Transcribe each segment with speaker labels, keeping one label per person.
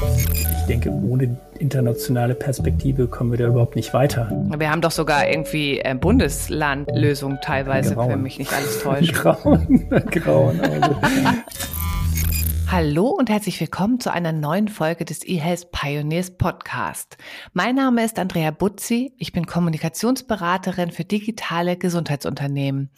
Speaker 1: Ich denke, ohne internationale Perspektive kommen wir da überhaupt nicht weiter.
Speaker 2: Wir haben doch sogar irgendwie äh, Bundeslandlösungen teilweise, Grauen. wenn mich nicht alles täuscht.
Speaker 1: Grauen, Grauen. Also.
Speaker 2: Hallo und herzlich willkommen zu einer neuen Folge des eHealth Pioneers Podcast. Mein Name ist Andrea Butzi, ich bin Kommunikationsberaterin für digitale Gesundheitsunternehmen.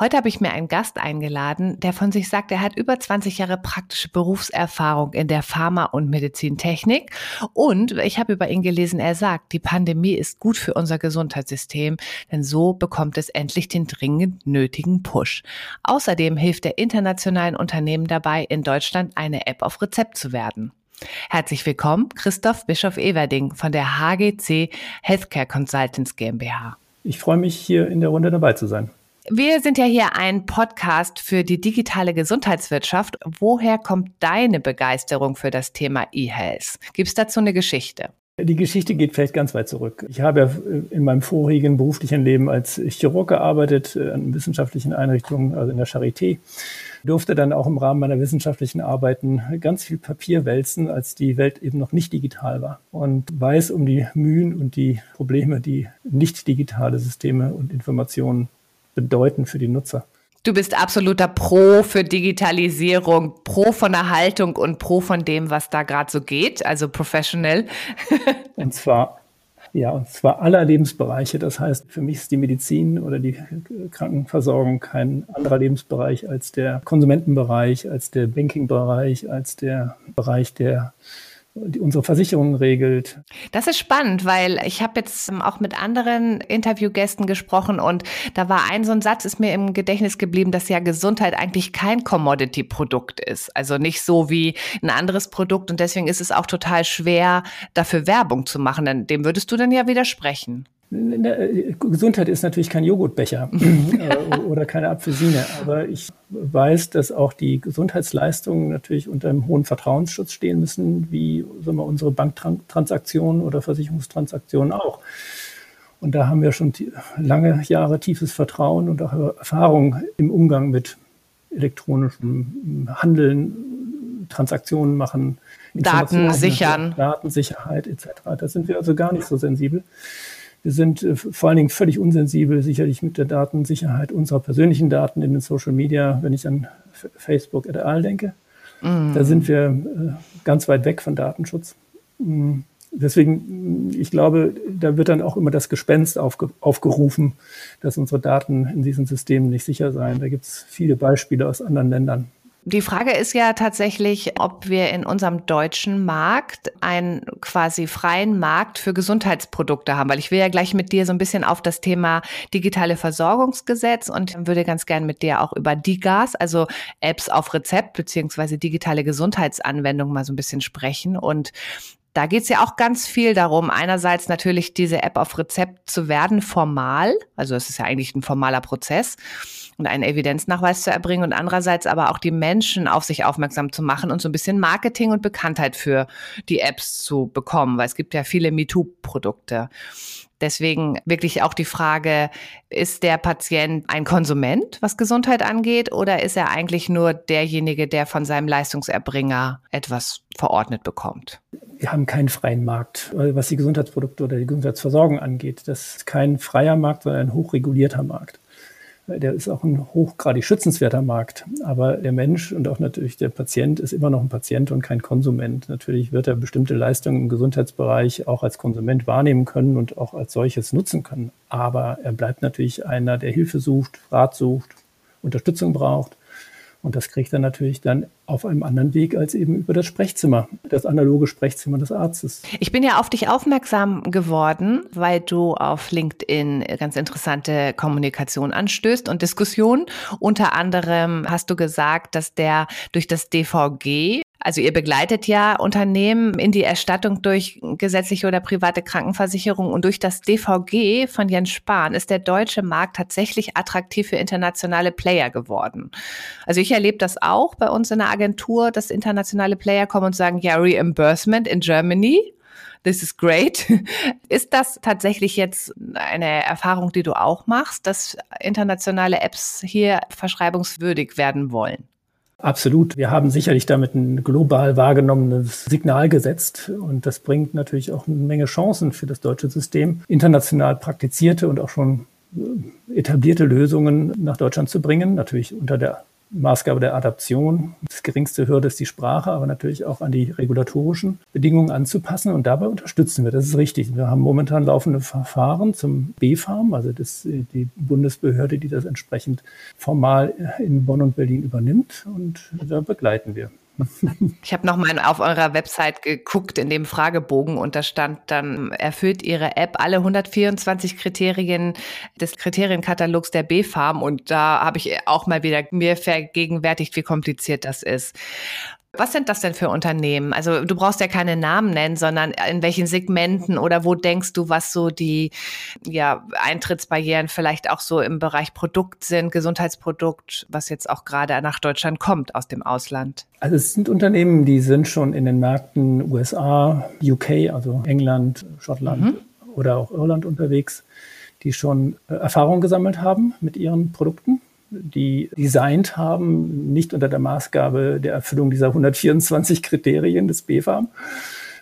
Speaker 2: Heute habe ich mir einen Gast eingeladen, der von sich sagt, er hat über 20 Jahre praktische Berufserfahrung in der Pharma- und Medizintechnik. Und ich habe über ihn gelesen, er sagt, die Pandemie ist gut für unser Gesundheitssystem, denn so bekommt es endlich den dringend nötigen Push. Außerdem hilft der internationalen Unternehmen dabei, in Deutschland eine App auf Rezept zu werden. Herzlich willkommen, Christoph Bischof-Everding von der HGC Healthcare Consultants GmbH.
Speaker 1: Ich freue mich, hier in der Runde dabei zu sein.
Speaker 2: Wir sind ja hier ein Podcast für die digitale Gesundheitswirtschaft. Woher kommt deine Begeisterung für das Thema E-Health? Gibt es dazu eine Geschichte?
Speaker 1: Die Geschichte geht vielleicht ganz weit zurück. Ich habe in meinem vorigen beruflichen Leben als Chirurg gearbeitet, an wissenschaftlichen Einrichtungen, also in der Charité. Durfte dann auch im Rahmen meiner wissenschaftlichen Arbeiten ganz viel Papier wälzen, als die Welt eben noch nicht digital war. Und weiß um die Mühen und die Probleme, die nicht digitale Systeme und Informationen bedeuten für die Nutzer.
Speaker 2: Du bist absoluter Pro für Digitalisierung, Pro von der Haltung und Pro von dem, was da gerade so geht, also professional.
Speaker 1: und zwar, ja, und zwar aller Lebensbereiche. Das heißt, für mich ist die Medizin oder die Krankenversorgung kein anderer Lebensbereich als der Konsumentenbereich, als der Banking-Bereich, als der Bereich der unsere Versicherung regelt.
Speaker 2: Das ist spannend, weil ich habe jetzt auch mit anderen Interviewgästen gesprochen und da war ein so ein Satz, ist mir im Gedächtnis geblieben, dass ja Gesundheit eigentlich kein Commodity-Produkt ist. Also nicht so wie ein anderes Produkt und deswegen ist es auch total schwer, dafür Werbung zu machen. Dem würdest du dann ja widersprechen.
Speaker 1: Gesundheit ist natürlich kein Joghurtbecher äh, oder keine Apfelsine, aber ich weiß, dass auch die Gesundheitsleistungen natürlich unter einem hohen Vertrauensschutz stehen müssen, wie sagen wir, unsere Banktransaktionen oder Versicherungstransaktionen auch. Und da haben wir schon lange Jahre tiefes Vertrauen und auch Erfahrung im Umgang mit elektronischem Handeln, Transaktionen machen,
Speaker 2: Daten sichern,
Speaker 1: Datensicherheit etc. Da sind wir also gar nicht so sensibel. Wir sind äh, vor allen Dingen völlig unsensibel, sicherlich mit der Datensicherheit unserer persönlichen Daten in den Social Media, wenn ich an Facebook et al. denke. Mm. Da sind wir äh, ganz weit weg von Datenschutz. Mm. Deswegen, ich glaube, da wird dann auch immer das Gespenst aufge aufgerufen, dass unsere Daten in diesen Systemen nicht sicher seien. Da gibt es viele Beispiele aus anderen Ländern.
Speaker 2: Die Frage ist ja tatsächlich, ob wir in unserem deutschen Markt einen quasi freien Markt für Gesundheitsprodukte haben, weil ich will ja gleich mit dir so ein bisschen auf das Thema digitale Versorgungsgesetz und würde ganz gern mit dir auch über DIGAS, also Apps auf Rezept beziehungsweise digitale Gesundheitsanwendungen mal so ein bisschen sprechen. Und da geht es ja auch ganz viel darum, einerseits natürlich diese App auf Rezept zu werden, formal, also es ist ja eigentlich ein formaler Prozess und einen Evidenznachweis zu erbringen und andererseits aber auch die Menschen auf sich aufmerksam zu machen und so ein bisschen Marketing und Bekanntheit für die Apps zu bekommen, weil es gibt ja viele MeToo-Produkte. Deswegen wirklich auch die Frage, ist der Patient ein Konsument, was Gesundheit angeht, oder ist er eigentlich nur derjenige, der von seinem Leistungserbringer etwas verordnet bekommt?
Speaker 1: Wir haben keinen freien Markt, was die Gesundheitsprodukte oder die Gesundheitsversorgung angeht. Das ist kein freier Markt, sondern ein hochregulierter Markt der ist auch ein hochgradig schützenswerter Markt. Aber der Mensch und auch natürlich der Patient ist immer noch ein Patient und kein Konsument. Natürlich wird er bestimmte Leistungen im Gesundheitsbereich auch als Konsument wahrnehmen können und auch als solches nutzen können. Aber er bleibt natürlich einer, der Hilfe sucht, Rat sucht, Unterstützung braucht und das kriegt er natürlich dann auf einem anderen Weg als eben über das Sprechzimmer, das analoge Sprechzimmer des Arztes.
Speaker 2: Ich bin ja auf dich aufmerksam geworden, weil du auf LinkedIn ganz interessante Kommunikation anstößt und Diskussionen. Unter anderem hast du gesagt, dass der durch das DVG also ihr begleitet ja Unternehmen in die Erstattung durch gesetzliche oder private Krankenversicherung und durch das DVG von Jens Spahn ist der deutsche Markt tatsächlich attraktiv für internationale Player geworden. Also ich erlebe das auch bei uns in der Agentur, dass internationale Player kommen und sagen, ja, Reimbursement in Germany. This is great. Ist das tatsächlich jetzt eine Erfahrung, die du auch machst, dass internationale Apps hier verschreibungswürdig werden wollen?
Speaker 1: Absolut. Wir haben sicherlich damit ein global wahrgenommenes Signal gesetzt und das bringt natürlich auch eine Menge Chancen für das deutsche System, international praktizierte und auch schon äh, etablierte Lösungen nach Deutschland zu bringen, natürlich unter der Maßgabe der Adaption. Das geringste Hürde ist die Sprache, aber natürlich auch an die regulatorischen Bedingungen anzupassen. Und dabei unterstützen wir. Das ist richtig. Wir haben momentan laufende Verfahren zum B-Farm, also das, die Bundesbehörde, die das entsprechend formal in Bonn und Berlin übernimmt. Und da begleiten wir.
Speaker 2: Ich habe nochmal auf eurer Website geguckt in dem Fragebogen und da stand dann, erfüllt Ihre App alle 124 Kriterien des Kriterienkatalogs der B-Farm und da habe ich auch mal wieder mir vergegenwärtigt, wie kompliziert das ist. Was sind das denn für Unternehmen? Also du brauchst ja keine Namen nennen, sondern in welchen Segmenten oder wo denkst du, was so die ja, Eintrittsbarrieren vielleicht auch so im Bereich Produkt sind, Gesundheitsprodukt, was jetzt auch gerade nach Deutschland kommt aus dem Ausland?
Speaker 1: Also es sind Unternehmen, die sind schon in den Märkten USA, UK, also England, Schottland mhm. oder auch Irland unterwegs, die schon äh, Erfahrung gesammelt haben mit ihren Produkten die designt haben, nicht unter der Maßgabe der Erfüllung dieser 124 Kriterien des BFAM,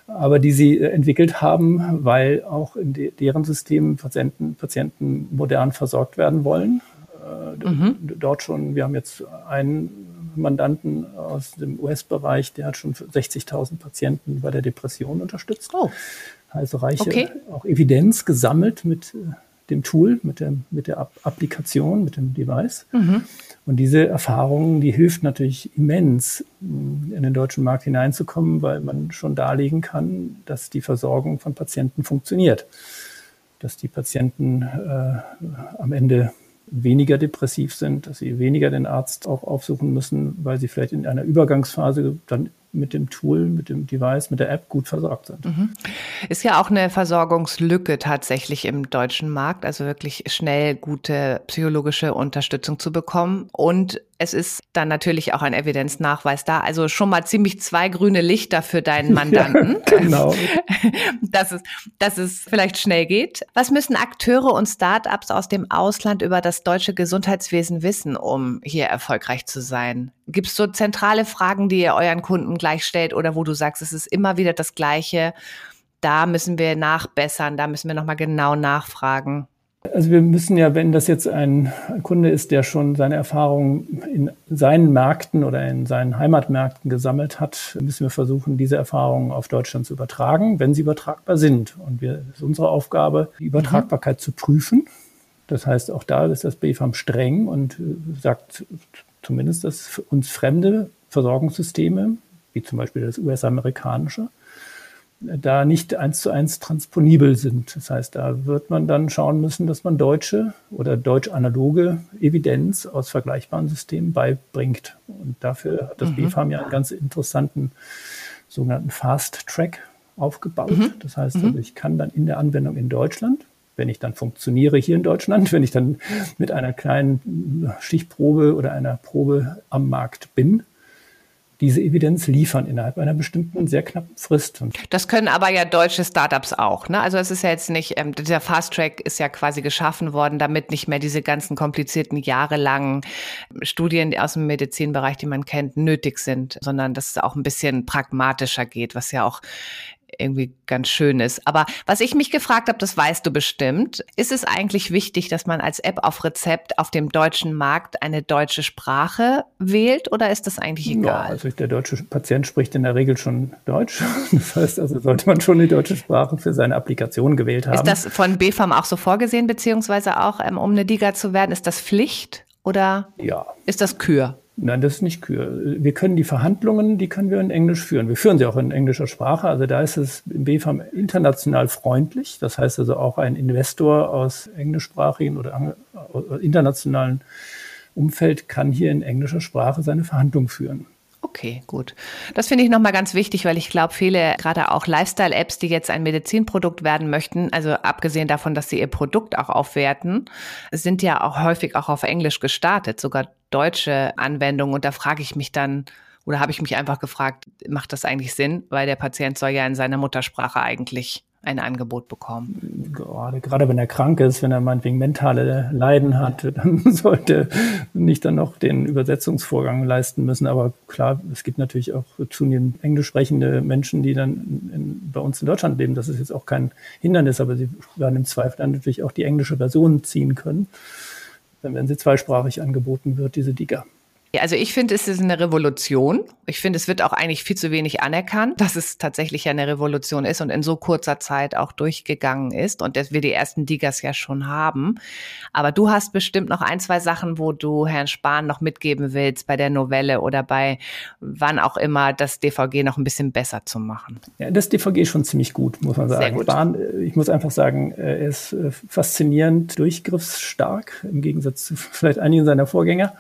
Speaker 1: aber die sie äh, entwickelt haben, weil auch in de deren Systemen Patienten, Patienten modern versorgt werden wollen. Äh, mhm. Dort schon, wir haben jetzt einen Mandanten aus dem US-Bereich, der hat schon 60.000 Patienten bei der Depression unterstützt. Oh. Also reiche okay. auch Evidenz gesammelt mit äh, dem Tool, mit, dem, mit der Applikation, mit dem Device. Mhm. Und diese Erfahrung, die hilft natürlich immens, in den deutschen Markt hineinzukommen, weil man schon darlegen kann, dass die Versorgung von Patienten funktioniert. Dass die Patienten äh, am Ende weniger depressiv sind, dass sie weniger den Arzt auch aufsuchen müssen, weil sie vielleicht in einer Übergangsphase dann mit dem Tool, mit dem Device, mit der App gut versorgt sind. Mhm.
Speaker 2: Ist ja auch eine Versorgungslücke tatsächlich im deutschen Markt, also wirklich schnell gute psychologische Unterstützung zu bekommen. Und es ist dann natürlich auch ein Evidenznachweis da. Also schon mal ziemlich zwei grüne Lichter für deinen Mandanten. Ja, genau. dass, es, dass es vielleicht schnell geht. Was müssen Akteure und Startups aus dem Ausland über das deutsche Gesundheitswesen wissen, um hier erfolgreich zu sein? Gibt es so zentrale Fragen, die ihr euren Kunden gleich stellt oder wo du sagst, es ist immer wieder das Gleiche? Da müssen wir nachbessern, da müssen wir nochmal genau nachfragen.
Speaker 1: Also wir müssen ja, wenn das jetzt ein Kunde ist, der schon seine Erfahrungen in seinen Märkten oder in seinen Heimatmärkten gesammelt hat, müssen wir versuchen, diese Erfahrungen auf Deutschland zu übertragen, wenn sie übertragbar sind. Und wir, es ist unsere Aufgabe, die Übertragbarkeit mhm. zu prüfen. Das heißt, auch da ist das BFAM streng und sagt zumindest, dass uns fremde Versorgungssysteme, wie zum Beispiel das US-amerikanische, da nicht eins zu eins transponibel sind. Das heißt, da wird man dann schauen müssen, dass man deutsche oder deutsch-analoge Evidenz aus vergleichbaren Systemen beibringt. Und dafür hat das mhm. BFAM ja einen ganz interessanten sogenannten Fast Track aufgebaut. Mhm. Das heißt, also mhm. ich kann dann in der Anwendung in Deutschland, wenn ich dann funktioniere hier in Deutschland, wenn ich dann mit einer kleinen Stichprobe oder einer Probe am Markt bin, diese Evidenz liefern innerhalb einer bestimmten sehr knappen Frist.
Speaker 2: Das können aber ja deutsche Startups auch. Ne? Also es ist ja jetzt nicht, ähm, dieser Fast Track ist ja quasi geschaffen worden, damit nicht mehr diese ganzen komplizierten jahrelangen Studien aus dem Medizinbereich, die man kennt, nötig sind, sondern dass es auch ein bisschen pragmatischer geht, was ja auch irgendwie ganz schön ist. Aber was ich mich gefragt habe, das weißt du bestimmt, ist es eigentlich wichtig, dass man als App auf Rezept auf dem deutschen Markt eine deutsche Sprache wählt oder ist das eigentlich egal? Ja,
Speaker 1: also der deutsche Patient spricht in der Regel schon Deutsch. Das heißt also, sollte man schon die deutsche Sprache für seine Applikation gewählt haben.
Speaker 2: Ist das von BFAM auch so vorgesehen, beziehungsweise auch, ähm, um eine DIGA zu werden, ist das Pflicht oder ja. ist das Kür?
Speaker 1: Nein, das ist nicht Kür. Wir können die Verhandlungen, die können wir in Englisch führen. Wir führen sie auch in englischer Sprache. Also da ist es im BFAM international freundlich. Das heißt also auch ein Investor aus englischsprachigen oder internationalen Umfeld kann hier in englischer Sprache seine Verhandlungen führen.
Speaker 2: Okay, gut. Das finde ich nochmal ganz wichtig, weil ich glaube, viele, gerade auch Lifestyle-Apps, die jetzt ein Medizinprodukt werden möchten, also abgesehen davon, dass sie ihr Produkt auch aufwerten, sind ja auch häufig auch auf Englisch gestartet, sogar deutsche Anwendungen. Und da frage ich mich dann, oder habe ich mich einfach gefragt, macht das eigentlich Sinn? Weil der Patient soll ja in seiner Muttersprache eigentlich ein Angebot bekommen?
Speaker 1: Gerade, gerade wenn er krank ist, wenn er meinetwegen mentale Leiden hat, dann sollte nicht dann noch den Übersetzungsvorgang leisten müssen. Aber klar, es gibt natürlich auch zunehmend englisch sprechende Menschen, die dann in, bei uns in Deutschland leben. Das ist jetzt auch kein Hindernis, aber sie werden im Zweifel dann natürlich auch die englische Version ziehen können. Werden sie zweisprachig angeboten wird, diese Diga.
Speaker 2: Also ich finde, es ist eine Revolution. Ich finde, es wird auch eigentlich viel zu wenig anerkannt, dass es tatsächlich eine Revolution ist und in so kurzer Zeit auch durchgegangen ist und dass wir die ersten Diggers ja schon haben. Aber du hast bestimmt noch ein, zwei Sachen, wo du Herrn Spahn noch mitgeben willst bei der Novelle oder bei wann auch immer das DVG noch ein bisschen besser zu machen.
Speaker 1: Ja, das DVG ist schon ziemlich gut, muss man sagen. Spahn, äh, ich muss einfach sagen, äh, er ist äh, faszinierend durchgriffsstark im Gegensatz zu vielleicht einigen seiner Vorgänger.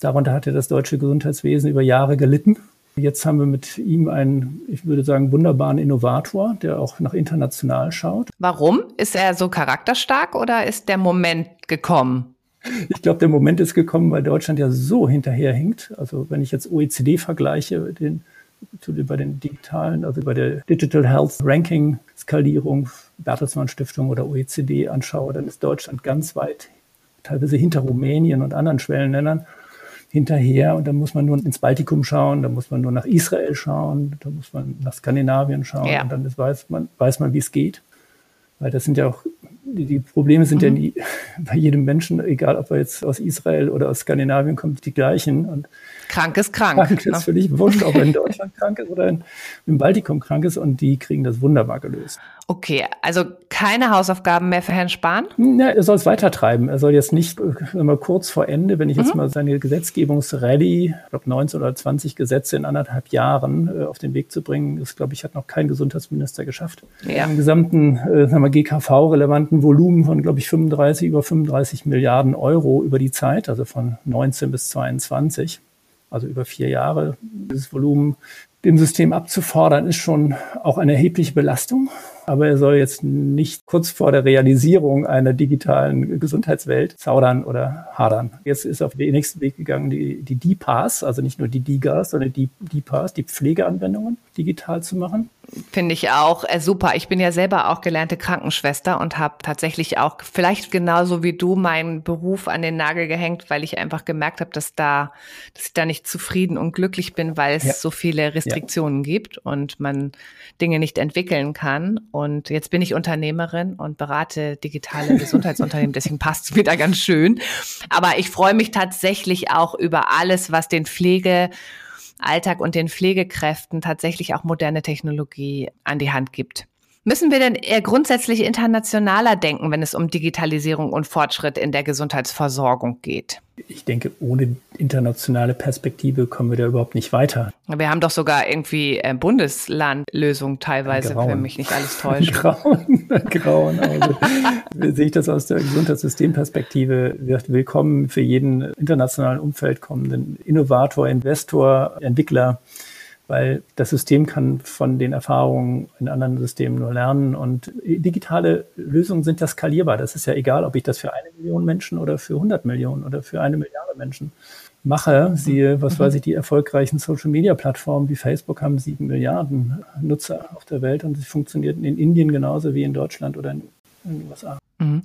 Speaker 1: Darunter hatte das deutsche Gesundheitswesen über Jahre gelitten. Jetzt haben wir mit ihm einen, ich würde sagen, wunderbaren Innovator, der auch nach international schaut.
Speaker 2: Warum? Ist er so charakterstark oder ist der Moment gekommen?
Speaker 1: Ich glaube, der Moment ist gekommen, weil Deutschland ja so hinterherhinkt. Also wenn ich jetzt OECD vergleiche, den, bei den digitalen, also bei der Digital Health Ranking Skalierung, Bertelsmann Stiftung oder OECD anschaue, dann ist Deutschland ganz weit, teilweise hinter Rumänien und anderen Schwellenländern hinterher und da muss man nur ins Baltikum schauen, da muss man nur nach Israel schauen, da muss man nach Skandinavien schauen ja. und dann weiß man, weiß man, wie es geht. Weil das sind ja auch, die, die Probleme sind mhm. ja nie bei jedem Menschen, egal ob er jetzt aus Israel oder aus Skandinavien kommt, die gleichen. Und
Speaker 2: krank ist krank.
Speaker 1: Krank ist völlig wurscht, ob er in Deutschland krank ist oder in, im Baltikum krank ist und die kriegen das wunderbar gelöst.
Speaker 2: Okay, also keine Hausaufgaben mehr für Herrn Spahn?
Speaker 1: Ja, er soll es weitertreiben. Er soll jetzt nicht immer kurz vor Ende, wenn ich jetzt mhm. mal seine Gesetzgebungsrallye, ich glaube 19 oder 20 Gesetze in anderthalb Jahren äh, auf den Weg zu bringen, das glaube ich hat noch kein Gesundheitsminister geschafft. Ja. Im gesamten äh, GKV-relevanten Volumen von glaube ich 35 über 35 Milliarden Euro über die Zeit, also von 19 bis 22 also über vier Jahre. Dieses Volumen dem System abzufordern, ist schon auch eine erhebliche Belastung. Aber er soll jetzt nicht kurz vor der Realisierung einer digitalen Gesundheitswelt zaudern oder hadern. Jetzt ist auf den nächsten Weg gegangen, die, die DPAS, also nicht nur die DIGAs, sondern die DPAS, die Pflegeanwendungen digital zu machen.
Speaker 2: Finde ich auch äh, super. Ich bin ja selber auch gelernte Krankenschwester und habe tatsächlich auch vielleicht genauso wie du meinen Beruf an den Nagel gehängt, weil ich einfach gemerkt habe, dass da, dass ich da nicht zufrieden und glücklich bin, weil es ja. so viele Restriktionen ja. gibt und man Dinge nicht entwickeln kann. Und jetzt bin ich Unternehmerin und berate digitale Gesundheitsunternehmen, deswegen passt es wieder ganz schön. Aber ich freue mich tatsächlich auch über alles, was den Pflege Alltag und den Pflegekräften tatsächlich auch moderne Technologie an die Hand gibt. Müssen wir denn eher grundsätzlich internationaler denken, wenn es um Digitalisierung und Fortschritt in der Gesundheitsversorgung geht?
Speaker 1: Ich denke, ohne internationale Perspektive kommen wir da überhaupt nicht weiter.
Speaker 2: Wir haben doch sogar irgendwie äh, Bundeslandlösungen teilweise, Grauen. wenn mich nicht alles täuscht.
Speaker 1: Grauen, Grauen. Also, sehe ich das aus der Gesundheitssystemperspektive. Willkommen für jeden internationalen Umfeld kommenden Innovator, Investor, Entwickler weil das System kann von den Erfahrungen in anderen Systemen nur lernen und digitale Lösungen sind ja skalierbar. Das ist ja egal, ob ich das für eine Million Menschen oder für 100 Millionen oder für eine Milliarde Menschen mache. Siehe, was mhm. weiß ich, die erfolgreichen Social-Media-Plattformen wie Facebook haben sieben Milliarden Nutzer auf der Welt und sie funktionieren in Indien genauso wie in Deutschland oder in, in den USA. Mhm.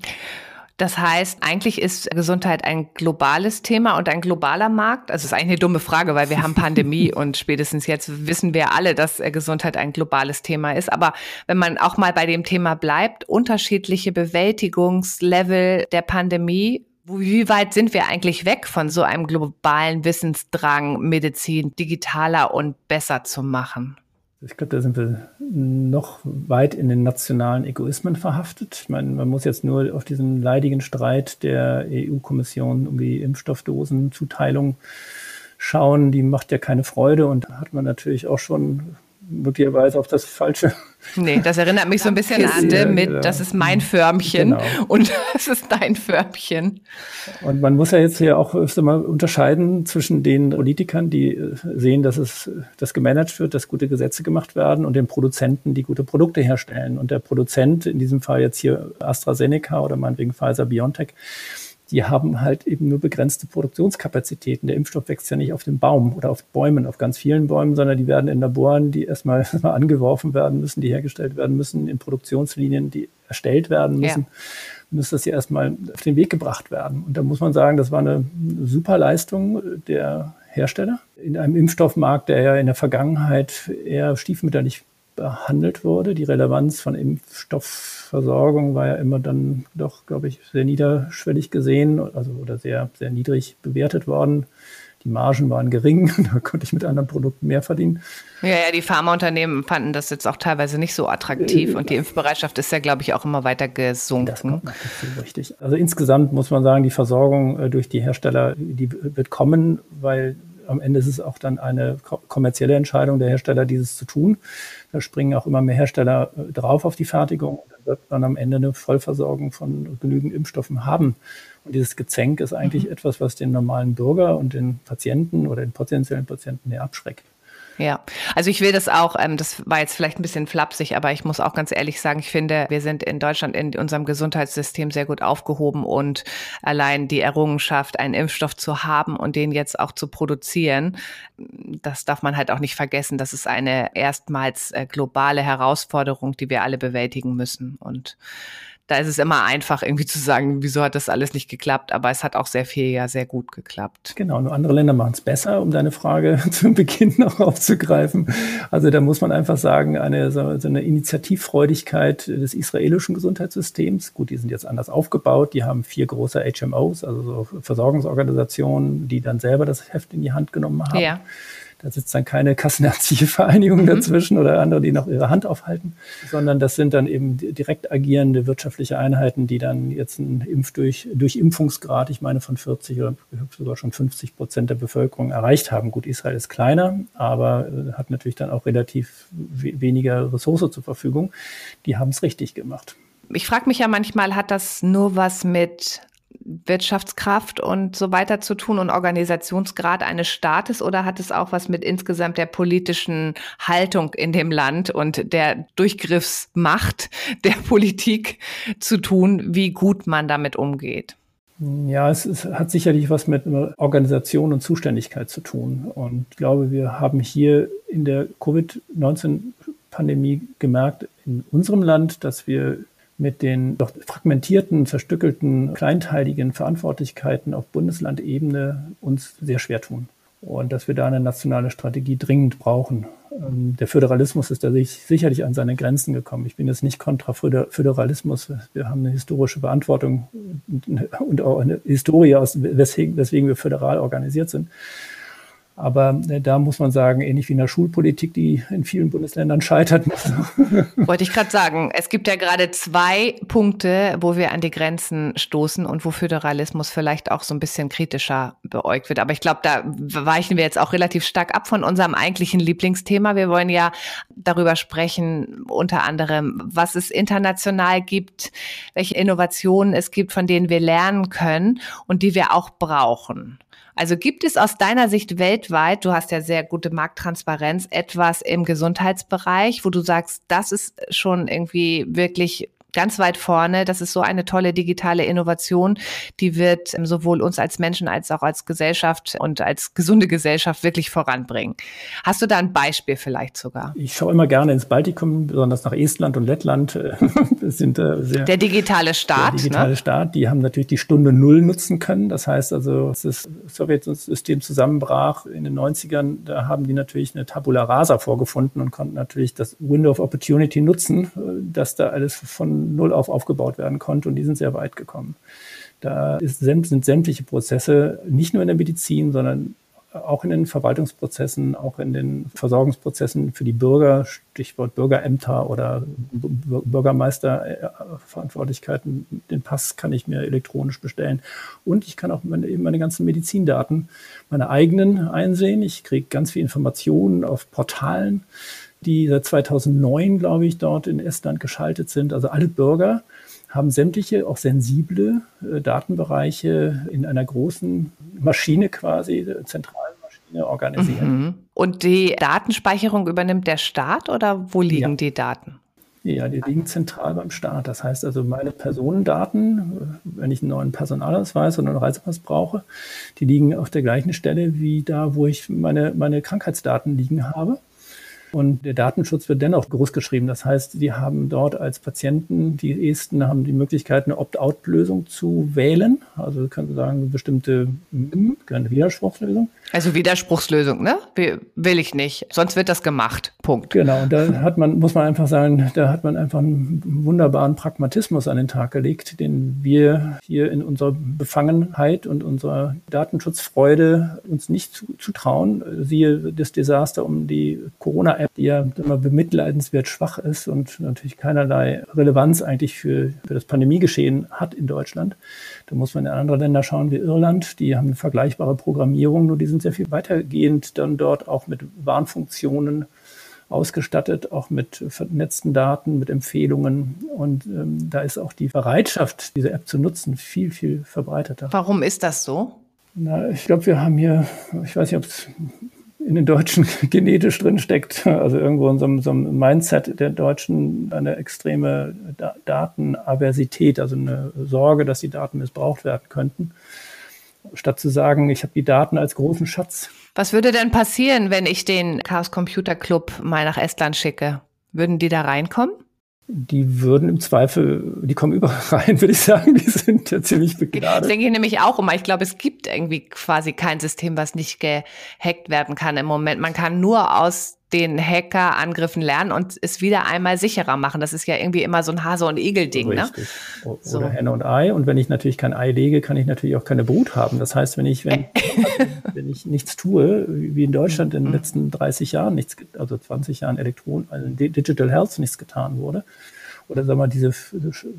Speaker 2: Das heißt, eigentlich ist Gesundheit ein globales Thema und ein globaler Markt. Also es ist eigentlich eine dumme Frage, weil wir haben Pandemie und spätestens jetzt wissen wir alle, dass Gesundheit ein globales Thema ist. Aber wenn man auch mal bei dem Thema bleibt, unterschiedliche Bewältigungslevel der Pandemie wie weit sind wir eigentlich weg von so einem globalen Wissensdrang, Medizin digitaler und besser zu machen?
Speaker 1: Ich glaube, da sind wir noch weit in den nationalen Egoismen verhaftet. Ich meine, man muss jetzt nur auf diesen leidigen Streit der EU-Kommission um die Impfstoffdosenzuteilung schauen. Die macht ja keine Freude und hat man natürlich auch schon möglicherweise auf das falsche.
Speaker 2: Nee, das erinnert mich so ein bisschen an ja, mit, genau. das ist mein Förmchen genau. und das ist dein Förmchen.
Speaker 1: Und man muss ja jetzt hier auch mal unterscheiden zwischen den Politikern, die äh, sehen, dass es das gemanagt wird, dass gute Gesetze gemacht werden und den Produzenten, die gute Produkte herstellen. Und der Produzent, in diesem Fall jetzt hier AstraZeneca oder meinetwegen Pfizer BioNTech, die haben halt eben nur begrenzte Produktionskapazitäten. Der Impfstoff wächst ja nicht auf dem Baum oder auf Bäumen, auf ganz vielen Bäumen, sondern die werden in Laboren, die erstmal, erstmal angeworfen werden müssen, die hergestellt werden müssen, in Produktionslinien, die erstellt werden müssen. Ja muss das ja erstmal auf den Weg gebracht werden. Und da muss man sagen, das war eine super Leistung der Hersteller in einem Impfstoffmarkt, der ja in der Vergangenheit eher stiefmütterlich behandelt wurde. Die Relevanz von Impfstoffversorgung war ja immer dann doch, glaube ich, sehr niederschwellig gesehen, also oder sehr, sehr niedrig bewertet worden. Die Margen waren gering, da konnte ich mit anderen Produkten mehr verdienen.
Speaker 2: Ja, ja, die Pharmaunternehmen fanden das jetzt auch teilweise nicht so attraktiv äh, und die Impfbereitschaft ist ja, glaube ich, auch immer weiter gesunken. Das kommt
Speaker 1: richtig. Also insgesamt muss man sagen, die Versorgung äh, durch die Hersteller, die wird kommen, weil am Ende ist es auch dann eine kommerzielle Entscheidung der Hersteller, dieses zu tun. Da springen auch immer mehr Hersteller äh, drauf auf die Fertigung. Da wird man am Ende eine Vollversorgung von genügend Impfstoffen haben. Und dieses Gezänk ist eigentlich mhm. etwas, was den normalen Bürger und den Patienten oder den potenziellen Patienten eher abschreckt.
Speaker 2: Ja, also ich will das auch, ähm, das war jetzt vielleicht ein bisschen flapsig, aber ich muss auch ganz ehrlich sagen, ich finde, wir sind in Deutschland in unserem Gesundheitssystem sehr gut aufgehoben und allein die Errungenschaft, einen Impfstoff zu haben und den jetzt auch zu produzieren, das darf man halt auch nicht vergessen. Das ist eine erstmals äh, globale Herausforderung, die wir alle bewältigen müssen. Und da ist es immer einfach irgendwie zu sagen, wieso hat das alles nicht geklappt, aber es hat auch sehr viel ja sehr gut geklappt.
Speaker 1: Genau, nur andere Länder machen es besser, um deine Frage zu Beginn noch aufzugreifen. Also da muss man einfach sagen, eine, so eine Initiativfreudigkeit des israelischen Gesundheitssystems, gut, die sind jetzt anders aufgebaut, die haben vier große HMOs, also so Versorgungsorganisationen, die dann selber das Heft in die Hand genommen haben. Ja. Da sitzt dann keine kassenärztliche Vereinigung mhm. dazwischen oder andere, die noch ihre Hand aufhalten, sondern das sind dann eben direkt agierende wirtschaftliche Einheiten, die dann jetzt einen Impf durch, durch Impfungsgrad, ich meine von 40 oder sogar schon 50 Prozent der Bevölkerung erreicht haben. Gut, Israel ist kleiner, aber äh, hat natürlich dann auch relativ weniger Ressource zur Verfügung. Die haben es richtig gemacht.
Speaker 2: Ich frage mich ja manchmal, hat das nur was mit Wirtschaftskraft und so weiter zu tun und Organisationsgrad eines Staates oder hat es auch was mit insgesamt der politischen Haltung in dem Land und der Durchgriffsmacht der Politik zu tun, wie gut man damit umgeht?
Speaker 1: Ja, es, es, hat sicherlich was mit Organisation und Zuständigkeit zu tun. Und ich glaube, wir haben hier in der Covid-19-Pandemie gemerkt, in unserem Land, dass wir mit den doch fragmentierten, zerstückelten, kleinteiligen Verantwortlichkeiten auf Bundeslandebene uns sehr schwer tun. Und dass wir da eine nationale Strategie dringend brauchen. Ähm, der Föderalismus ist da sicherlich an seine Grenzen gekommen. Ich bin jetzt nicht kontra Föderalismus. Wir haben eine historische Verantwortung und auch eine Historie, weswegen wir föderal organisiert sind. Aber äh, da muss man sagen, ähnlich wie in der Schulpolitik, die in vielen Bundesländern scheitert.
Speaker 2: Wollte ich gerade sagen, es gibt ja gerade zwei Punkte, wo wir an die Grenzen stoßen und wo Föderalismus vielleicht auch so ein bisschen kritischer beäugt wird. Aber ich glaube, da weichen wir jetzt auch relativ stark ab von unserem eigentlichen Lieblingsthema. Wir wollen ja darüber sprechen, unter anderem, was es international gibt, welche Innovationen es gibt, von denen wir lernen können und die wir auch brauchen. Also gibt es aus deiner Sicht weltweit, du hast ja sehr gute Markttransparenz, etwas im Gesundheitsbereich, wo du sagst, das ist schon irgendwie wirklich ganz weit vorne. Das ist so eine tolle digitale Innovation, die wird ähm, sowohl uns als Menschen als auch als Gesellschaft und als gesunde Gesellschaft wirklich voranbringen. Hast du da ein Beispiel vielleicht sogar?
Speaker 1: Ich schaue immer gerne ins Baltikum, besonders nach Estland und Lettland.
Speaker 2: Das sind äh, sehr der digitale Staat.
Speaker 1: Der digitale ne? Staat, die haben natürlich die Stunde Null nutzen können. Das heißt also, als das Sowjetsystem zusammenbrach in den 90ern, da haben die natürlich eine Tabula Rasa vorgefunden und konnten natürlich das Window of Opportunity nutzen, äh, dass da alles von Null auf aufgebaut werden konnte und die sind sehr weit gekommen. Da ist, sind sämtliche Prozesse, nicht nur in der Medizin, sondern auch in den Verwaltungsprozessen, auch in den Versorgungsprozessen für die Bürger, Stichwort Bürgerämter oder Bürgermeisterverantwortlichkeiten. Den Pass kann ich mir elektronisch bestellen. Und ich kann auch meine, eben meine ganzen Medizindaten, meine eigenen einsehen. Ich kriege ganz viel Informationen auf Portalen die seit 2009, glaube ich, dort in Estland geschaltet sind. Also alle Bürger haben sämtliche, auch sensible äh, Datenbereiche in einer großen Maschine quasi, äh, zentralen Maschine organisiert. Mhm.
Speaker 2: Und die Datenspeicherung übernimmt der Staat oder wo liegen ja. die Daten?
Speaker 1: Ja, die liegen zentral beim Staat. Das heißt also, meine Personendaten, wenn ich einen neuen Personalausweis oder einen Reisepass brauche, die liegen auf der gleichen Stelle wie da, wo ich meine, meine Krankheitsdaten liegen habe. Und der Datenschutz wird dennoch großgeschrieben. Das heißt, die haben dort als Patienten, die Esten haben die Möglichkeit, eine Opt-out-Lösung zu wählen. Also können Sie sagen, bestimmte eine Widerspruchslösung.
Speaker 2: Also Widerspruchslösung, ne? Will ich nicht. Sonst wird das gemacht. Punkt.
Speaker 1: Genau. Und da hat man, muss man einfach sagen, da hat man einfach einen wunderbaren Pragmatismus an den Tag gelegt, den wir hier in unserer Befangenheit und unserer Datenschutzfreude uns nicht zutrauen. Siehe das Desaster um die Corona App, die ja immer bemitleidenswert schwach ist und natürlich keinerlei Relevanz eigentlich für, für das Pandemiegeschehen hat in Deutschland. Da muss man in andere Länder schauen wie Irland, die haben eine vergleichbare Programmierung, nur die sind sehr viel weitergehend dann dort auch mit Warnfunktionen ausgestattet, auch mit vernetzten Daten, mit Empfehlungen. Und ähm, da ist auch die Bereitschaft, diese App zu nutzen, viel, viel verbreiteter.
Speaker 2: Warum ist das so?
Speaker 1: Na, ich glaube, wir haben hier, ich weiß nicht, ob es in den Deutschen genetisch drin steckt, also irgendwo in so einem, so einem Mindset der Deutschen eine extreme Datenaversität, also eine Sorge, dass die Daten missbraucht werden könnten, statt zu sagen, ich habe die Daten als großen Schatz.
Speaker 2: Was würde denn passieren, wenn ich den Chaos Computer Club mal nach Estland schicke? Würden die da reinkommen?
Speaker 1: Die würden im Zweifel, die kommen überall rein, würde ich sagen. Die sind ja ziemlich begnadet.
Speaker 2: Das denke ich nämlich auch immer. Ich glaube, es gibt irgendwie quasi kein System, was nicht gehackt werden kann im Moment. Man kann nur aus den Hackerangriffen lernen und es wieder einmal sicherer machen. Das ist ja irgendwie immer so ein Hase- und Igel-Ding. Ne?
Speaker 1: Oder so. Henne und Ei. Und wenn ich natürlich kein Ei lege, kann ich natürlich auch keine Brut haben. Das heißt, wenn ich, wenn, wenn ich nichts tue, wie in Deutschland in den mhm. letzten 30 Jahren nichts, also 20 Jahren Elektron, also Digital Health nichts getan wurde, oder sagen wir diese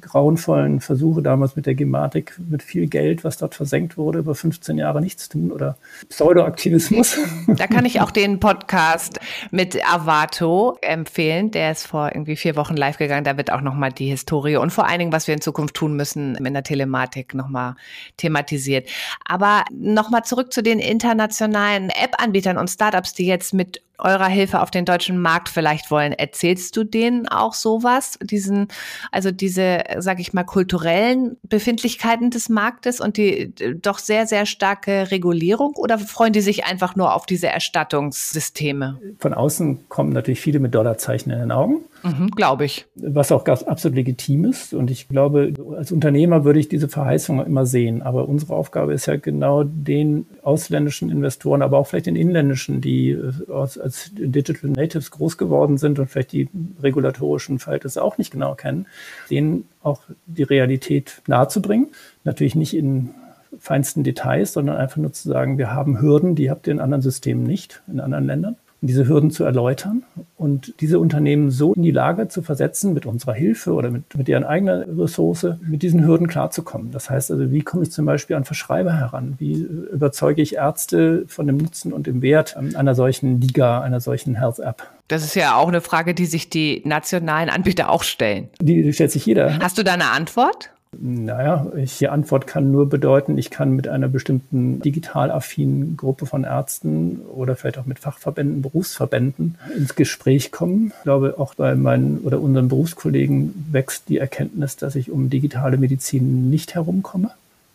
Speaker 1: grauenvollen Versuche damals mit der Gematik, mit viel Geld, was dort versenkt wurde, über 15 Jahre nichts tun oder Pseudoaktivismus.
Speaker 2: Da kann ich auch den Podcast mit Avato empfehlen. Der ist vor irgendwie vier Wochen live gegangen. Da wird auch nochmal die Historie und vor allen Dingen, was wir in Zukunft tun müssen in der Telematik nochmal thematisiert. Aber nochmal zurück zu den internationalen App-Anbietern und Startups, die jetzt mit eurer Hilfe auf den deutschen Markt vielleicht wollen. Erzählst du denen auch sowas? Diesen, also diese, sage ich mal, kulturellen Befindlichkeiten des Marktes und die doch sehr, sehr starke Regulierung oder freuen die sich einfach nur auf diese Erstattungssysteme?
Speaker 1: Von außen kommen natürlich viele mit Dollarzeichen in den Augen.
Speaker 2: Mhm, glaube ich.
Speaker 1: Was auch ganz absolut legitim ist. Und ich glaube, als Unternehmer würde ich diese Verheißung immer sehen. Aber unsere Aufgabe ist ja genau den ausländischen Investoren, aber auch vielleicht den inländischen, die äh, aus, als Digital Natives groß geworden sind und vielleicht die regulatorischen Verhältnisse auch nicht genau kennen, denen auch die Realität nahezubringen. Natürlich nicht in feinsten Details, sondern einfach nur zu sagen, wir haben Hürden, die habt ihr in anderen Systemen nicht, in anderen Ländern diese Hürden zu erläutern und diese Unternehmen so in die Lage zu versetzen, mit unserer Hilfe oder mit, mit deren eigener Ressource, mit diesen Hürden klarzukommen. Das heißt also, wie komme ich zum Beispiel an Verschreiber heran? Wie überzeuge ich Ärzte von dem Nutzen und dem Wert einer solchen Liga, einer solchen Health App?
Speaker 2: Das ist ja auch eine Frage, die sich die nationalen Anbieter auch stellen.
Speaker 1: Die stellt sich jeder.
Speaker 2: Hast du da eine Antwort?
Speaker 1: Naja, die Antwort kann nur bedeuten, ich kann mit einer bestimmten digital affinen Gruppe von Ärzten oder vielleicht auch mit Fachverbänden, Berufsverbänden ins Gespräch kommen. Ich glaube, auch bei meinen oder unseren Berufskollegen wächst die Erkenntnis, dass ich um digitale Medizin nicht herumkomme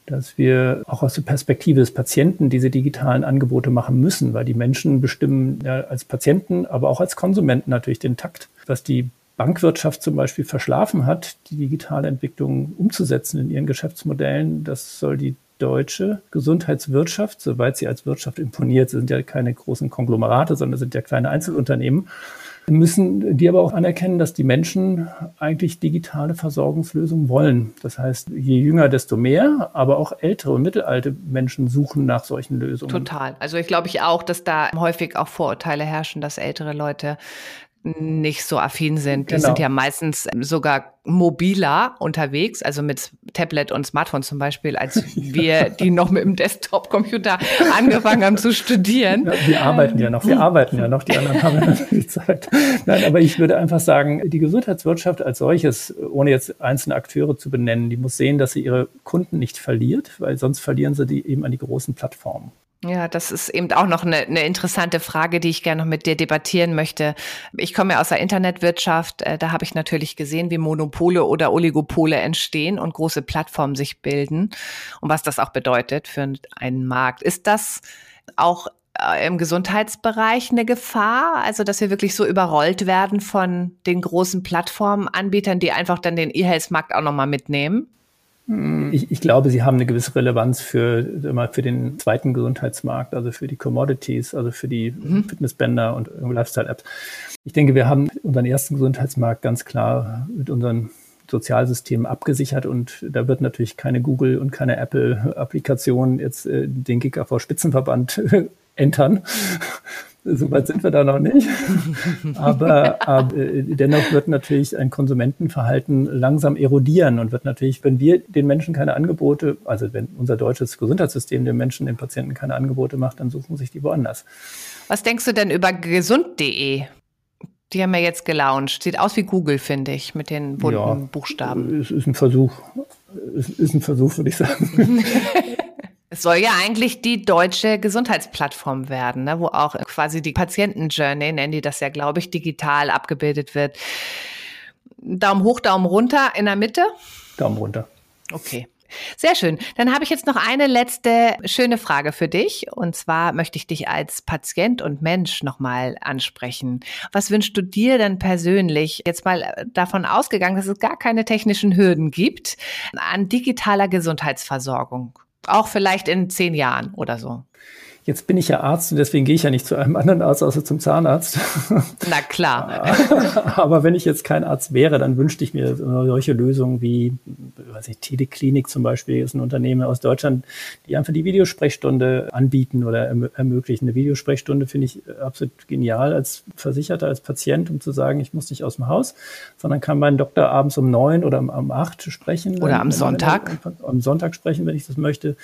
Speaker 1: dass wir auch aus der Perspektive des Patienten diese digitalen Angebote machen müssen, weil die Menschen bestimmen ja als Patienten, aber auch als Konsumenten natürlich den Takt, was die Bankwirtschaft zum Beispiel verschlafen hat, die digitale Entwicklung umzusetzen in ihren Geschäftsmodellen. Das soll die deutsche Gesundheitswirtschaft, soweit sie als Wirtschaft imponiert, sind ja keine großen Konglomerate, sondern sind ja kleine Einzelunternehmen, müssen die aber auch anerkennen, dass die Menschen eigentlich digitale Versorgungslösungen wollen. Das heißt, je jünger, desto mehr, aber auch ältere und mittelalte Menschen suchen nach solchen Lösungen.
Speaker 2: Total. Also ich glaube ich auch, dass da häufig auch Vorurteile herrschen, dass ältere Leute nicht so affin sind. Die genau. sind ja meistens sogar mobiler unterwegs, also mit Tablet und Smartphone zum Beispiel, als wir, die noch mit dem Desktop-Computer angefangen haben zu studieren.
Speaker 1: Ja, wir arbeiten ja noch, wir arbeiten ja noch, die anderen haben ja natürlich Zeit. Nein, aber ich würde einfach sagen, die Gesundheitswirtschaft als solches, ohne jetzt einzelne Akteure zu benennen, die muss sehen, dass sie ihre Kunden nicht verliert, weil sonst verlieren sie die eben an die großen Plattformen.
Speaker 2: Ja, das ist eben auch noch eine, eine interessante Frage, die ich gerne noch mit dir debattieren möchte. Ich komme ja aus der Internetwirtschaft. Äh, da habe ich natürlich gesehen, wie Monopole oder Oligopole entstehen und große Plattformen sich bilden und was das auch bedeutet für einen Markt. Ist das auch äh, im Gesundheitsbereich eine Gefahr? Also, dass wir wirklich so überrollt werden von den großen Plattformanbietern, die einfach dann den E-Health-Markt auch nochmal mitnehmen?
Speaker 1: Hm, ich, ich, glaube, sie haben eine gewisse Relevanz für, für den zweiten Gesundheitsmarkt, also für die Commodities, also für die mhm. Fitnessbänder und Lifestyle-Apps. Ich denke, wir haben unseren ersten Gesundheitsmarkt ganz klar mit unseren Sozialsystemen abgesichert und da wird natürlich keine Google und keine Apple-Applikation jetzt äh, den GKV-Spitzenverband entern. Soweit sind wir da noch nicht. aber, aber äh, dennoch wird natürlich ein Konsumentenverhalten langsam erodieren und wird natürlich, wenn wir den Menschen keine Angebote, also wenn unser deutsches Gesundheitssystem den Menschen, den Patienten keine Angebote macht, dann suchen sich die woanders.
Speaker 2: Was denkst du denn über gesund.de? Die haben ja jetzt gelauncht. Sieht aus wie Google, finde ich, mit den bunten ja, Buchstaben.
Speaker 1: Es ist ein Versuch. Es ist ein Versuch, würde ich sagen.
Speaker 2: Es soll ja eigentlich die deutsche Gesundheitsplattform werden, ne, wo auch quasi die Patientenjourney, nennen die das ja, glaube ich, digital abgebildet wird. Daumen hoch, Daumen runter in der Mitte?
Speaker 1: Daumen runter.
Speaker 2: Okay. Sehr schön. Dann habe ich jetzt noch eine letzte schöne Frage für dich. Und zwar möchte ich dich als Patient und Mensch nochmal ansprechen. Was wünschst du dir denn persönlich, jetzt mal davon ausgegangen, dass es gar keine technischen Hürden gibt, an digitaler Gesundheitsversorgung? Auch vielleicht in zehn Jahren oder so.
Speaker 1: Jetzt bin ich ja Arzt und deswegen gehe ich ja nicht zu einem anderen Arzt, außer zum Zahnarzt.
Speaker 2: Na klar.
Speaker 1: Aber wenn ich jetzt kein Arzt wäre, dann wünschte ich mir solche Lösungen wie, weiß ich, Teleklinik zum Beispiel, ist ein Unternehmen aus Deutschland, die einfach die Videosprechstunde anbieten oder erm ermöglichen. Eine Videosprechstunde finde ich absolut genial als Versicherter, als Patient, um zu sagen, ich muss nicht aus dem Haus, sondern kann meinen Doktor abends um neun oder um acht sprechen.
Speaker 2: Oder am Sonntag.
Speaker 1: Am Sonntag sprechen, wenn ich das möchte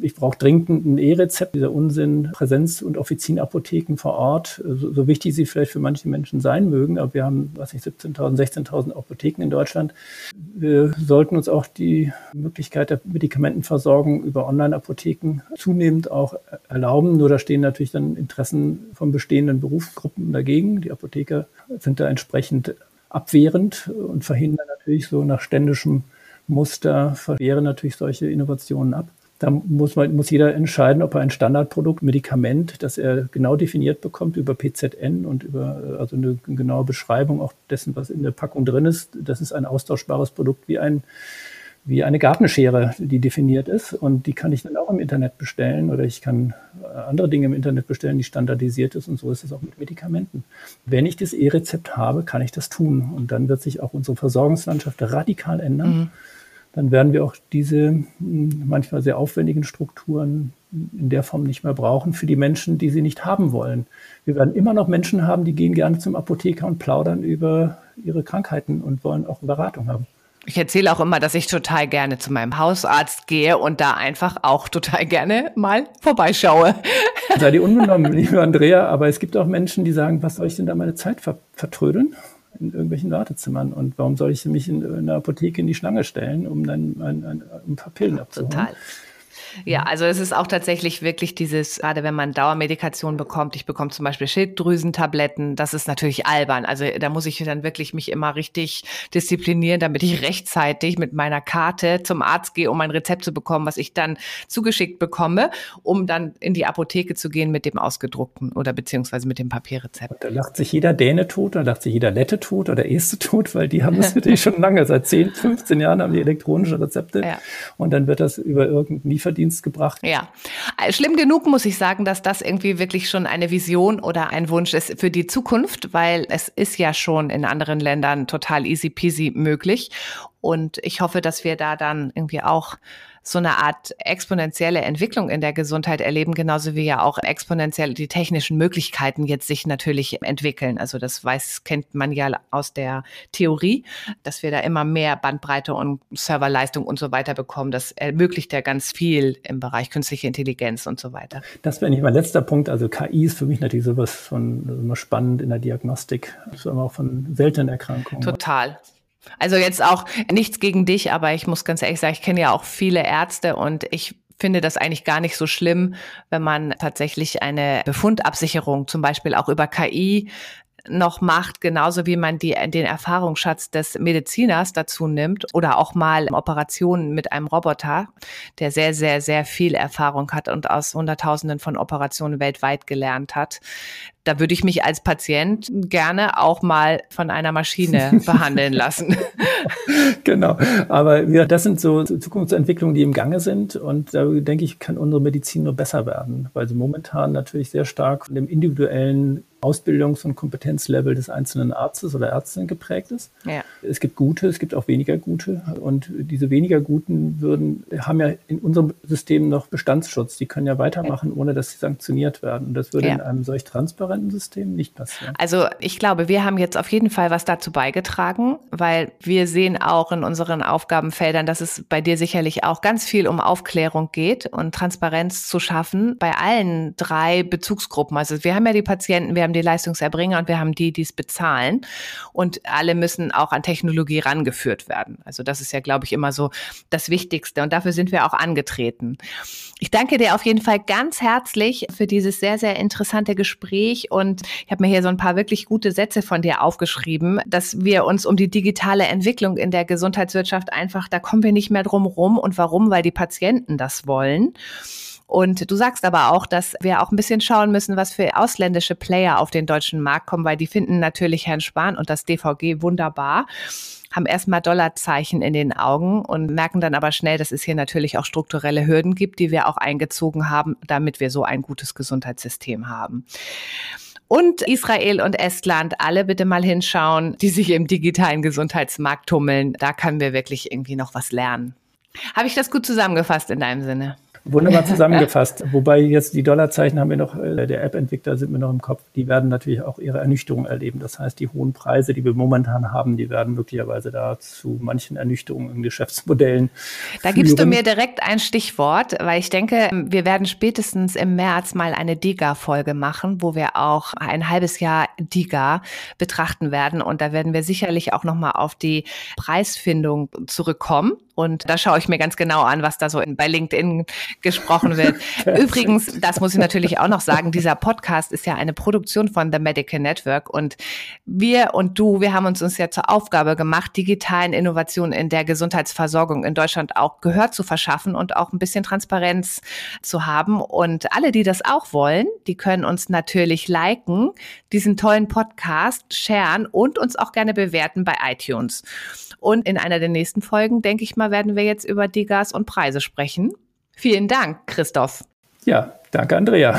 Speaker 1: ich brauche dringend ein E-Rezept, dieser Unsinn, Präsenz- und Offizienapotheken vor Ort, so, so, wichtig sie vielleicht für manche Menschen sein mögen, aber wir haben, was ich, 17.000, 16.000 Apotheken in Deutschland. Wir sollten uns auch die Möglichkeit der Medikamentenversorgung über Online-Apotheken zunehmend auch erlauben. Nur da stehen natürlich dann Interessen von bestehenden Berufsgruppen dagegen. Die Apotheker sind da entsprechend abwehrend und verhindern natürlich so nach ständischem Muster, verwehren natürlich solche Innovationen ab. Da muss, man, muss jeder entscheiden, ob er ein Standardprodukt, Medikament, das er genau definiert bekommt über PZN und über also eine genaue Beschreibung auch dessen, was in der Packung drin ist. Das ist ein austauschbares Produkt wie ein wie eine Gartenschere, die definiert ist und die kann ich dann auch im Internet bestellen oder ich kann äh, andere Dinge im Internet bestellen, die standardisiert ist und so ist es auch mit Medikamenten. Wenn ich das E-Rezept habe, kann ich das tun und dann wird sich auch unsere Versorgungslandschaft radikal ändern. Mhm dann werden wir auch diese hm, manchmal sehr aufwendigen Strukturen in der Form nicht mehr brauchen für die Menschen, die sie nicht haben wollen. Wir werden immer noch Menschen haben, die gehen gerne zum Apotheker und plaudern über ihre Krankheiten und wollen auch Beratung haben.
Speaker 2: Ich erzähle auch immer, dass ich total gerne zu meinem Hausarzt gehe und da einfach auch total gerne mal vorbeischaue.
Speaker 1: Sei die unbenommen, liebe Andrea, aber es gibt auch Menschen, die sagen, was soll ich denn da meine Zeit vertrödeln? In irgendwelchen Wartezimmern. Und warum soll ich mich in, in der Apotheke in die Schlange stellen, um dann ein, ein, ein paar Pillen abzuholen? Total.
Speaker 2: Ja, also es ist auch tatsächlich wirklich dieses, gerade wenn man Dauermedikation bekommt, ich bekomme zum Beispiel Schilddrüsentabletten, das ist natürlich albern. Also da muss ich dann wirklich mich immer richtig disziplinieren, damit ich rechtzeitig mit meiner Karte zum Arzt gehe, um ein Rezept zu bekommen, was ich dann zugeschickt bekomme, um dann in die Apotheke zu gehen mit dem ausgedruckten oder beziehungsweise mit dem Papierrezept.
Speaker 1: Und da lacht sich jeder Däne tot, da lacht sich jeder Lette tot oder Este tot, weil die haben das natürlich schon lange, seit 10, 15 Jahren haben die elektronische Rezepte ja. und dann wird das über irgendeinen Lieferdienst Dienst gebracht.
Speaker 2: Ja, äh, schlimm genug muss ich sagen, dass das irgendwie wirklich schon eine Vision oder ein Wunsch ist für die Zukunft, weil es ist ja schon in anderen Ländern total easy peasy möglich. Und ich hoffe, dass wir da dann irgendwie auch so eine Art exponentielle Entwicklung in der Gesundheit erleben, genauso wie ja auch exponentiell die technischen Möglichkeiten jetzt sich natürlich entwickeln. Also das weiß, kennt man ja aus der Theorie, dass wir da immer mehr Bandbreite und Serverleistung und so weiter bekommen. Das ermöglicht ja ganz viel im Bereich künstliche Intelligenz und so weiter.
Speaker 1: Das wäre nicht mein letzter Punkt. Also KI ist für mich natürlich sowas von immer spannend in der Diagnostik, aber auch von seltenen Erkrankungen.
Speaker 2: Total. Also jetzt auch nichts gegen dich, aber ich muss ganz ehrlich sagen, ich kenne ja auch viele Ärzte und ich finde das eigentlich gar nicht so schlimm, wenn man tatsächlich eine Befundabsicherung zum Beispiel auch über KI noch macht, genauso wie man die, den Erfahrungsschatz des Mediziners dazu nimmt oder auch mal Operationen mit einem Roboter, der sehr, sehr, sehr viel Erfahrung hat und aus Hunderttausenden von Operationen weltweit gelernt hat da würde ich mich als Patient gerne auch mal von einer Maschine behandeln lassen.
Speaker 1: genau. Aber ja, das sind so Zukunftsentwicklungen, die im Gange sind. Und da denke ich, kann unsere Medizin nur besser werden, weil sie momentan natürlich sehr stark von dem individuellen Ausbildungs- und Kompetenzlevel des einzelnen Arztes oder Ärztin geprägt ist. Ja. Es gibt gute, es gibt auch weniger gute. Und diese weniger guten würden, haben ja in unserem System noch Bestandsschutz. Die können ja weitermachen, ohne dass sie sanktioniert werden. Und das würde ja. in einem solch transparenten System nicht passieren.
Speaker 2: Also ich glaube, wir haben jetzt auf jeden Fall was dazu beigetragen, weil wir sehen auch in unseren Aufgabenfeldern, dass es bei dir sicherlich auch ganz viel um Aufklärung geht und Transparenz zu schaffen bei allen drei Bezugsgruppen. Also wir haben ja die Patienten, wir haben die Leistungserbringer und wir haben die, die es bezahlen. Und alle müssen auch an Technologie rangeführt werden. Also das ist ja, glaube ich, immer so das Wichtigste. Und dafür sind wir auch angetreten. Ich danke dir auf jeden Fall ganz herzlich für dieses sehr, sehr interessante Gespräch. Und ich habe mir hier so ein paar wirklich gute Sätze von dir aufgeschrieben, dass wir uns um die digitale Entwicklung in der Gesundheitswirtschaft einfach, da kommen wir nicht mehr drum rum. Und warum? Weil die Patienten das wollen. Und du sagst aber auch, dass wir auch ein bisschen schauen müssen, was für ausländische Player auf den deutschen Markt kommen, weil die finden natürlich Herrn Spahn und das DVG wunderbar haben erstmal Dollarzeichen in den Augen und merken dann aber schnell, dass es hier natürlich auch strukturelle Hürden gibt, die wir auch eingezogen haben, damit wir so ein gutes Gesundheitssystem haben. Und Israel und Estland, alle bitte mal hinschauen, die sich im digitalen Gesundheitsmarkt tummeln. Da können wir wirklich irgendwie noch was lernen. Habe ich das gut zusammengefasst in deinem Sinne?
Speaker 1: Wunderbar zusammengefasst. Wobei jetzt die Dollarzeichen haben wir noch, äh, der App-Entwickler sind mir noch im Kopf, die werden natürlich auch ihre Ernüchterung erleben. Das heißt, die hohen Preise, die wir momentan haben, die werden möglicherweise da zu manchen Ernüchterungen in Geschäftsmodellen.
Speaker 2: Da führen. gibst du mir direkt ein Stichwort, weil ich denke, wir werden spätestens im März mal eine DIGA-Folge machen, wo wir auch ein halbes Jahr DIGA betrachten werden. Und da werden wir sicherlich auch nochmal auf die Preisfindung zurückkommen. Und da schaue ich mir ganz genau an, was da so in, bei LinkedIn gesprochen wird. Übrigens, das muss ich natürlich auch noch sagen, dieser Podcast ist ja eine Produktion von The Medical Network und wir und du, wir haben uns uns ja zur Aufgabe gemacht, digitalen Innovationen in der Gesundheitsversorgung in Deutschland auch Gehör zu verschaffen und auch ein bisschen Transparenz zu haben. Und alle, die das auch wollen, die können uns natürlich liken, diesen tollen Podcast sharen und uns auch gerne bewerten bei iTunes. Und in einer der nächsten Folgen, denke ich mal, werden wir jetzt über die Gas und Preise sprechen. Vielen Dank, Christoph.
Speaker 1: Ja, danke, Andrea.